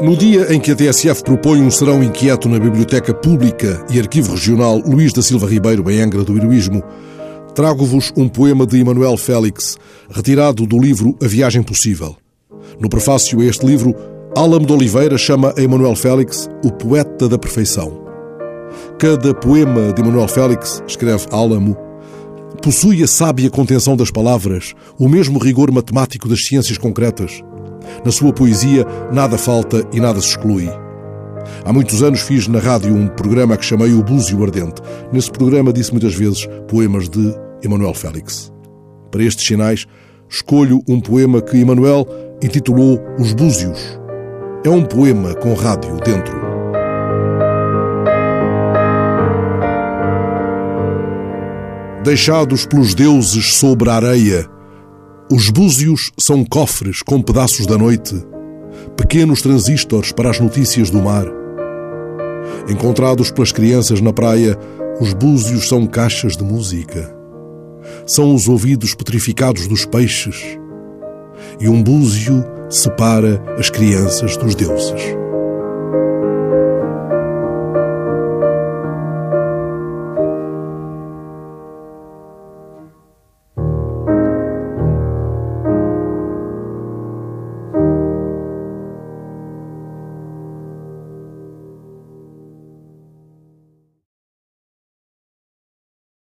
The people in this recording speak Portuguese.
No dia em que a TSF propõe um serão inquieto na Biblioteca Pública e Arquivo Regional Luís da Silva Ribeiro, em Angra do Heroísmo, trago-vos um poema de Emanuel Félix, retirado do livro A Viagem Possível. No prefácio a este livro, Álamo de Oliveira chama a Emanuel Félix o poeta da perfeição. Cada poema de Emanuel Félix, escreve Álamo, possui a sábia contenção das palavras, o mesmo rigor matemático das ciências concretas. Na sua poesia, nada falta e nada se exclui. Há muitos anos fiz na rádio um programa que chamei O Búzio Ardente. Nesse programa disse muitas vezes poemas de Emanuel Félix. Para estes sinais, escolho um poema que Emanuel intitulou Os Búzios. É um poema com rádio dentro. Deixados pelos deuses sobre a areia, os búzios são cofres com pedaços da noite, pequenos transistores para as notícias do mar. Encontrados pelas crianças na praia, os búzios são caixas de música. São os ouvidos petrificados dos peixes. E um búzio separa as crianças dos deuses.